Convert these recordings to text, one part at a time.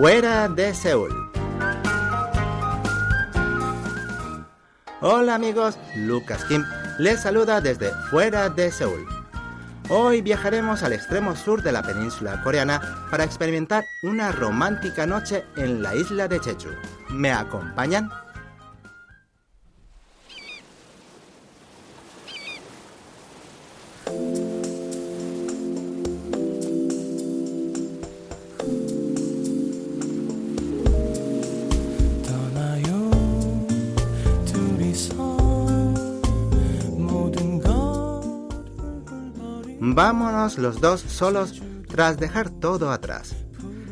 Fuera de Seúl. Hola amigos, Lucas Kim les saluda desde Fuera de Seúl. Hoy viajaremos al extremo sur de la península coreana para experimentar una romántica noche en la isla de Jeju. ¿Me acompañan? Vámonos los dos solos tras dejar todo atrás,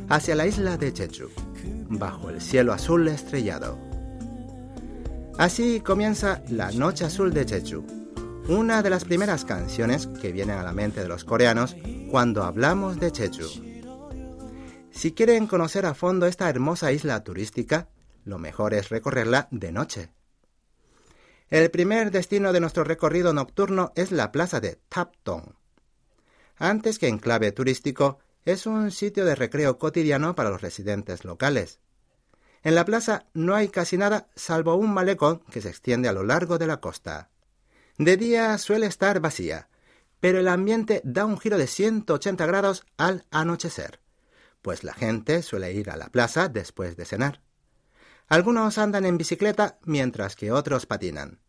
hacia la isla de Jeju, bajo el cielo azul estrellado. Así comienza La Noche Azul de Jeju, una de las primeras canciones que vienen a la mente de los coreanos cuando hablamos de Jeju. Si quieren conocer a fondo esta hermosa isla turística, lo mejor es recorrerla de noche. El primer destino de nuestro recorrido nocturno es la plaza de Tapdong antes que enclave turístico, es un sitio de recreo cotidiano para los residentes locales. En la plaza no hay casi nada salvo un malecón que se extiende a lo largo de la costa. De día suele estar vacía, pero el ambiente da un giro de 180 grados al anochecer, pues la gente suele ir a la plaza después de cenar. Algunos andan en bicicleta mientras que otros patinan.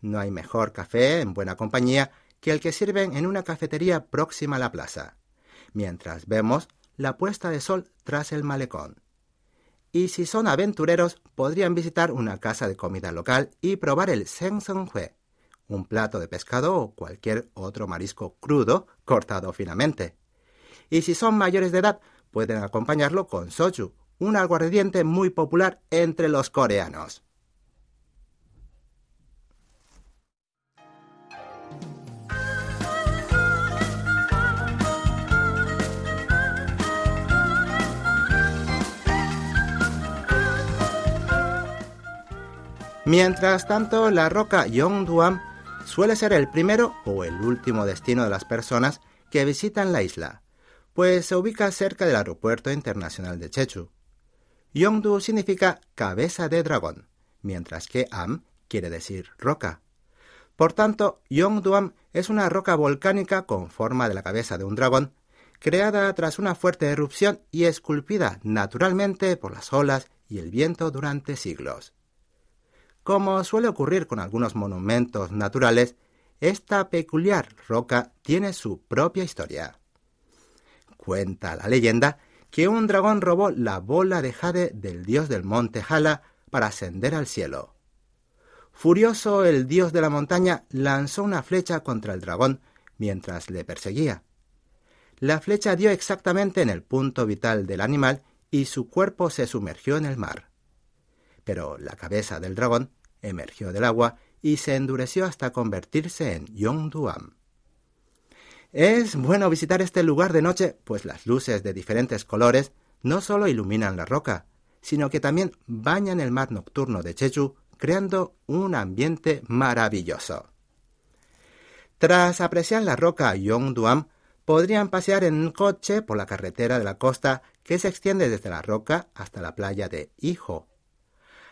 No hay mejor café en buena compañía que el que sirven en una cafetería próxima a la plaza, mientras vemos la puesta de sol tras el malecón. Y si son aventureros, podrían visitar una casa de comida local y probar el Hue, un plato de pescado o cualquier otro marisco crudo cortado finamente. Y si son mayores de edad, pueden acompañarlo con soju, un aguardiente muy popular entre los coreanos. Mientras tanto, la roca Yongduam suele ser el primero o el último destino de las personas que visitan la isla, pues se ubica cerca del aeropuerto internacional de Chechu. Yongdu significa cabeza de dragón, mientras que Am quiere decir roca. Por tanto, Yongduam es una roca volcánica con forma de la cabeza de un dragón, creada tras una fuerte erupción y esculpida naturalmente por las olas y el viento durante siglos. Como suele ocurrir con algunos monumentos naturales, esta peculiar roca tiene su propia historia. Cuenta la leyenda que un dragón robó la bola de jade del dios del monte Hala para ascender al cielo. Furioso, el dios de la montaña lanzó una flecha contra el dragón mientras le perseguía. La flecha dio exactamente en el punto vital del animal y su cuerpo se sumergió en el mar pero la cabeza del dragón emergió del agua y se endureció hasta convertirse en Yongduam. Es bueno visitar este lugar de noche, pues las luces de diferentes colores no solo iluminan la roca, sino que también bañan el mar nocturno de Jeju, creando un ambiente maravilloso. Tras apreciar la roca Yongduam, podrían pasear en coche por la carretera de la costa que se extiende desde la roca hasta la playa de Hijo,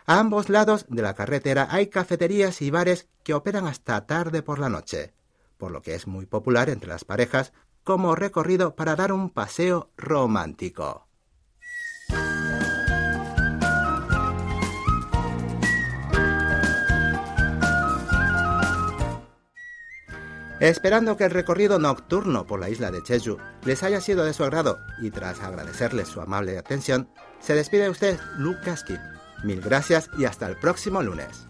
a ambos lados de la carretera hay cafeterías y bares que operan hasta tarde por la noche, por lo que es muy popular entre las parejas como recorrido para dar un paseo romántico. Esperando que el recorrido nocturno por la isla de Jeju les haya sido de su agrado y tras agradecerles su amable atención, se despide usted Lucas Kip Mil gracias y hasta el próximo lunes.